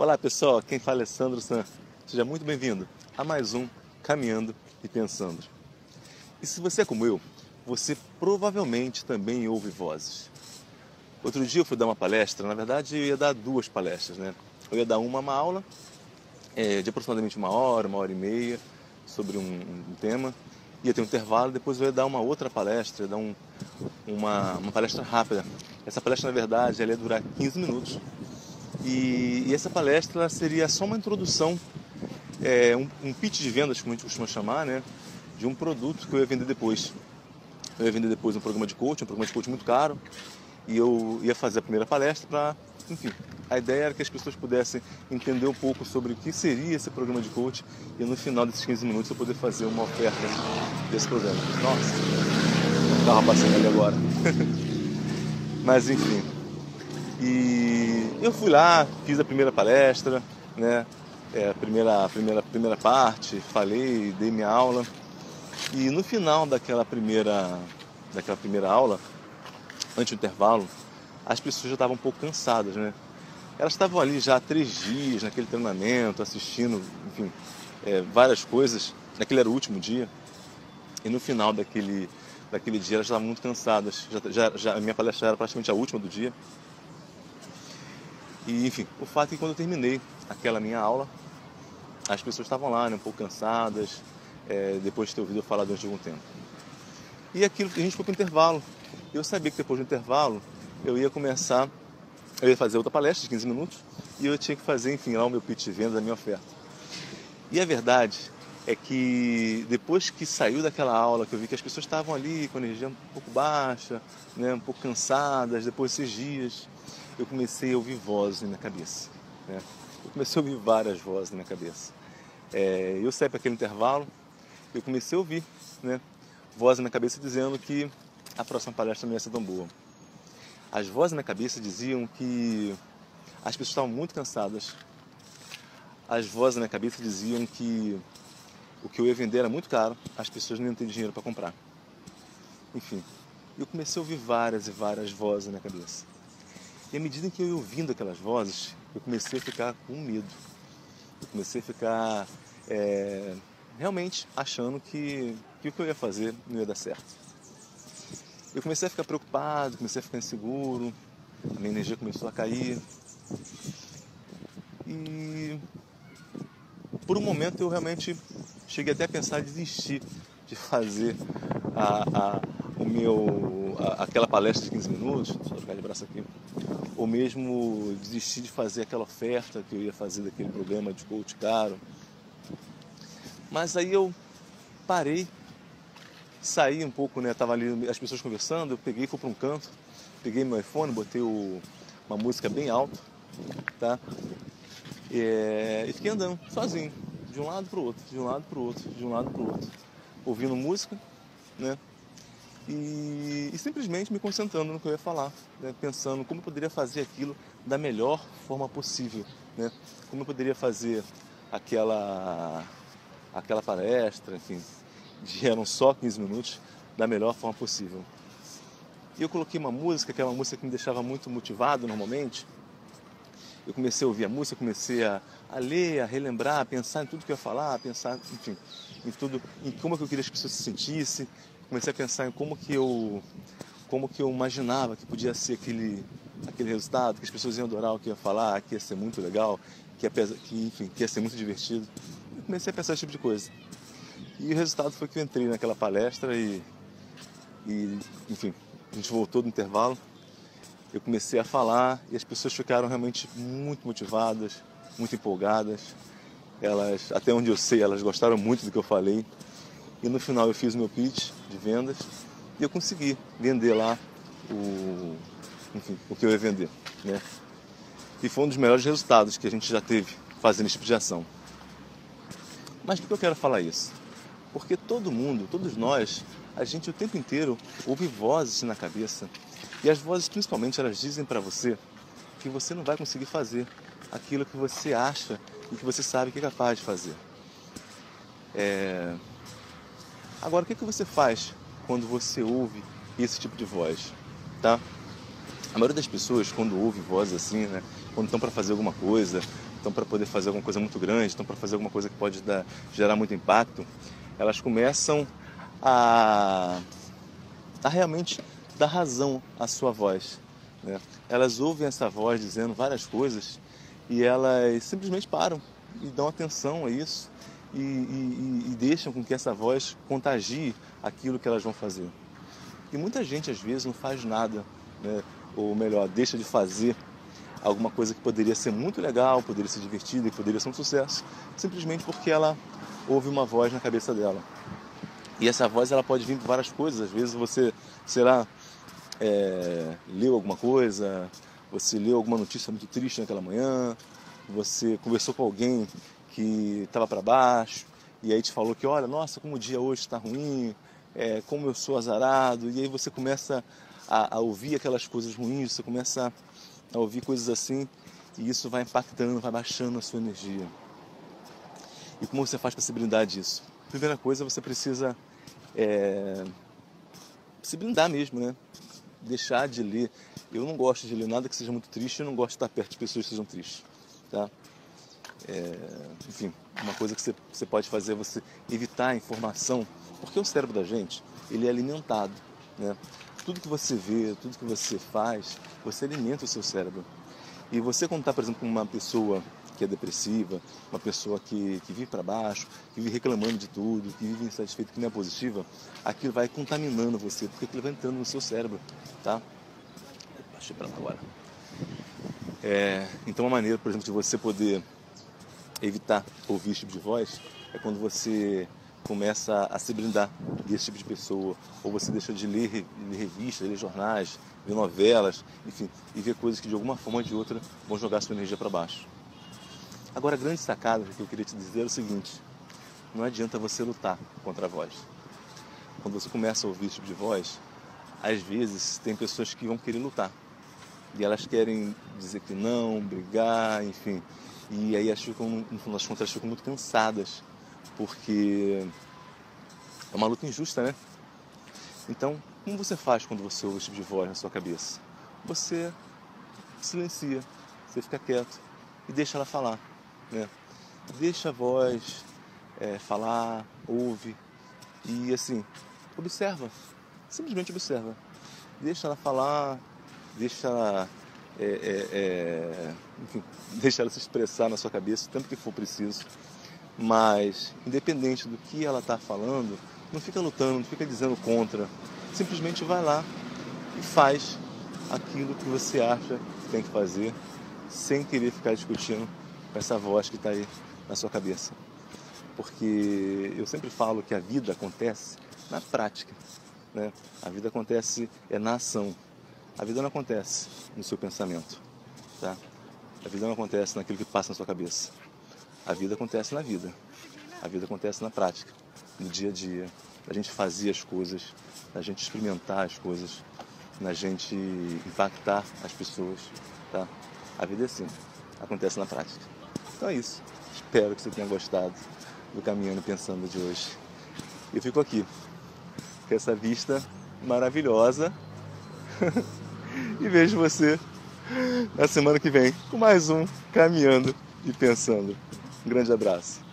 Olá pessoal, quem fala é Sandro San. Seja muito bem-vindo a mais um Caminhando e Pensando. E se você é como eu, você provavelmente também ouve vozes. Outro dia eu fui dar uma palestra, na verdade eu ia dar duas palestras, né? Eu ia dar uma, uma aula é, de aproximadamente uma hora, uma hora e meia, sobre um, um, tema, ia ter um intervalo, depois eu ia dar uma outra palestra, ia dar um, uma, uma palestra rápida. Essa palestra, na verdade, ela ia durar 15 minutos, e, e essa palestra seria só uma introdução, é, um, um pitch de vendas, como a gente costuma chamar, né? De um produto que eu ia vender depois. Eu ia vender depois um programa de coaching, um programa de coaching muito caro, e eu ia fazer a primeira palestra para, enfim, a ideia era que as pessoas pudessem entender um pouco sobre o que seria esse programa de coaching e no final desses 15 minutos eu poder fazer uma oferta desse programa. Nossa, o carro passando ali agora. Mas enfim. E eu fui lá, fiz a primeira palestra, né? É, a primeira, a primeira, primeira parte, falei, dei minha aula. E no final daquela primeira, daquela primeira aula, antes do intervalo, as pessoas já estavam um pouco cansadas, né? Elas estavam ali já há três dias naquele treinamento, assistindo, enfim, é, várias coisas. Naquele era o último dia. E no final daquele, daquele dia elas estavam muito cansadas. Já, já, já, a minha palestra era praticamente a última do dia. E, enfim, o fato é que quando eu terminei aquela minha aula, as pessoas estavam lá, né, um pouco cansadas, é, depois de ter ouvido eu falar durante algum tempo. E aquilo, a gente foi para o intervalo. Eu sabia que depois do intervalo eu ia começar, eu ia fazer outra palestra de 15 minutos e eu tinha que fazer, enfim, lá o meu pitch de venda da minha oferta. E a verdade é que depois que saiu daquela aula, que eu vi que as pessoas estavam ali com a energia um pouco baixa, né, um pouco cansadas, depois desses dias, eu comecei a ouvir vozes na minha cabeça. Né? Eu comecei a ouvir várias vozes na minha cabeça. É, eu saí para aquele intervalo, eu comecei a ouvir né, vozes na cabeça dizendo que a próxima palestra não ia ser tão boa. As vozes na cabeça diziam que as pessoas estavam muito cansadas. As vozes na minha cabeça diziam que o que eu ia vender era muito caro, as pessoas não iam ter dinheiro para comprar. Enfim, eu comecei a ouvir várias e várias vozes na minha cabeça. E à medida que eu ia ouvindo aquelas vozes, eu comecei a ficar com medo. Eu comecei a ficar é, realmente achando que, que o que eu ia fazer não ia dar certo. Eu comecei a ficar preocupado, comecei a ficar inseguro, a minha energia começou a cair. E por um momento eu realmente cheguei até a pensar em desistir de fazer a, a, o meu, a, aquela palestra de 15 minutos, deixa eu ficar de braço aqui, ou mesmo desistir de fazer aquela oferta que eu ia fazer daquele programa de coach caro. Mas aí eu parei, saí um pouco, né? Tava ali as pessoas conversando, eu peguei, fui para um canto, peguei meu iPhone, botei o, uma música bem alta, tá? É, e fiquei andando sozinho, de um lado para o outro, de um lado para o outro, de um lado para o outro, ouvindo música, né? E, e, simplesmente me concentrando no que eu ia falar, né? pensando como eu poderia fazer aquilo da melhor forma possível, né? Como eu poderia fazer aquela aquela palestra, enfim, de eram só 15 minutos, da melhor forma possível. E eu coloquei uma música, que é uma música que me deixava muito motivado normalmente. Eu comecei a ouvir a música, comecei a, a ler, a relembrar, a pensar em tudo que eu ia falar, a pensar, enfim, em tudo, em como eu queria que as pessoas se sentissem, comecei a pensar em como que eu como que eu imaginava que podia ser aquele aquele resultado, que as pessoas iam adorar o que ia falar, que ia ser muito legal, que ia, que, enfim, que ia ser muito divertido. Eu comecei a pensar esse tipo de coisa. E o resultado foi que eu entrei naquela palestra e, e enfim, a gente voltou do intervalo. Eu comecei a falar e as pessoas ficaram realmente muito motivadas, muito empolgadas. Elas, até onde eu sei, elas gostaram muito do que eu falei. E no final eu fiz o meu pitch de vendas e eu consegui vender lá o, enfim, o que eu ia vender. Né? E foi um dos melhores resultados que a gente já teve fazendo esse tipo de ação. Mas por que eu quero falar isso? Porque todo mundo, todos nós, a gente o tempo inteiro ouve vozes na cabeça. E as vozes, principalmente, elas dizem para você que você não vai conseguir fazer aquilo que você acha e que você sabe que é capaz de fazer. É... Agora, o que, que você faz quando você ouve esse tipo de voz? Tá? A maioria das pessoas, quando ouve vozes assim, né, quando estão para fazer alguma coisa, estão para poder fazer alguma coisa muito grande, estão para fazer alguma coisa que pode dar, gerar muito impacto, elas começam a, a realmente dar razão à sua voz. Né? Elas ouvem essa voz dizendo várias coisas e elas simplesmente param e dão atenção a isso e, e, e deixam com que essa voz contagie aquilo que elas vão fazer. E muita gente às vezes não faz nada, né? ou melhor, deixa de fazer alguma coisa que poderia ser muito legal, poderia ser divertida e poderia ser um sucesso, simplesmente porque ela ouve uma voz na cabeça dela. E essa voz ela pode vir por várias coisas. Às vezes você, sei lá, é, leu alguma coisa, você leu alguma notícia muito triste naquela manhã, você conversou com alguém que estava para baixo e aí te falou que, olha, nossa, como o dia hoje está ruim, é, como eu sou azarado, e aí você começa a, a ouvir aquelas coisas ruins, você começa a ouvir coisas assim e isso vai impactando, vai baixando a sua energia. E como você faz para se blindar disso? Primeira coisa, você precisa é, se blindar mesmo, né? Deixar de ler. Eu não gosto de ler nada que seja muito triste, eu não gosto de estar perto de pessoas que sejam tristes, tá? É, enfim, uma coisa que você, você pode fazer é você evitar a informação, porque o cérebro da gente, ele é alimentado, né? Tudo que você vê, tudo que você faz, você alimenta o seu cérebro. E você quando está, por exemplo, com uma pessoa que é depressiva, uma pessoa que, que vive para baixo, que vive reclamando de tudo, que vive insatisfeito, que não é positiva, aquilo vai contaminando você, porque aquilo vai entrando no seu cérebro, tá? Baixei para lá agora. É, então, uma maneira, por exemplo, de você poder evitar ouvir esse tipo de voz é quando você começa a se blindar desse tipo de pessoa, ou você deixa de ler, ler revistas, ler jornais, ver novelas, enfim, e ver coisas que de alguma forma ou de outra vão jogar sua energia para baixo. Agora, a grande sacada que eu queria te dizer é o seguinte: não adianta você lutar contra a voz. Quando você começa a ouvir esse tipo de voz, às vezes tem pessoas que vão querer lutar. E elas querem dizer que não, brigar, enfim. E aí elas ficam, no final das contas, elas ficam muito cansadas, porque é uma luta injusta, né? Então, como você faz quando você ouve esse tipo de voz na sua cabeça? Você silencia, você fica quieto e deixa ela falar. Né? Deixa a voz é, falar, ouve e assim, observa, simplesmente observa. Deixa ela falar, deixa ela, é, é, é, enfim, deixa ela se expressar na sua cabeça o tempo que for preciso. Mas, independente do que ela está falando, não fica lutando, não fica dizendo contra. Simplesmente vai lá e faz aquilo que você acha que tem que fazer, sem querer ficar discutindo com essa voz que está aí na sua cabeça. Porque eu sempre falo que a vida acontece na prática. Né? A vida acontece é na ação. A vida não acontece no seu pensamento. Tá? A vida não acontece naquilo que passa na sua cabeça. A vida acontece na vida. A vida acontece na prática, no dia a dia. A gente fazer as coisas, a gente experimentar as coisas, na gente impactar as pessoas. Tá? A vida é assim, acontece na prática. Então é isso. Espero que você tenha gostado do Caminhando Pensando de hoje. Eu fico aqui, com essa vista maravilhosa. e vejo você na semana que vem com mais um Caminhando e Pensando. Um grande abraço.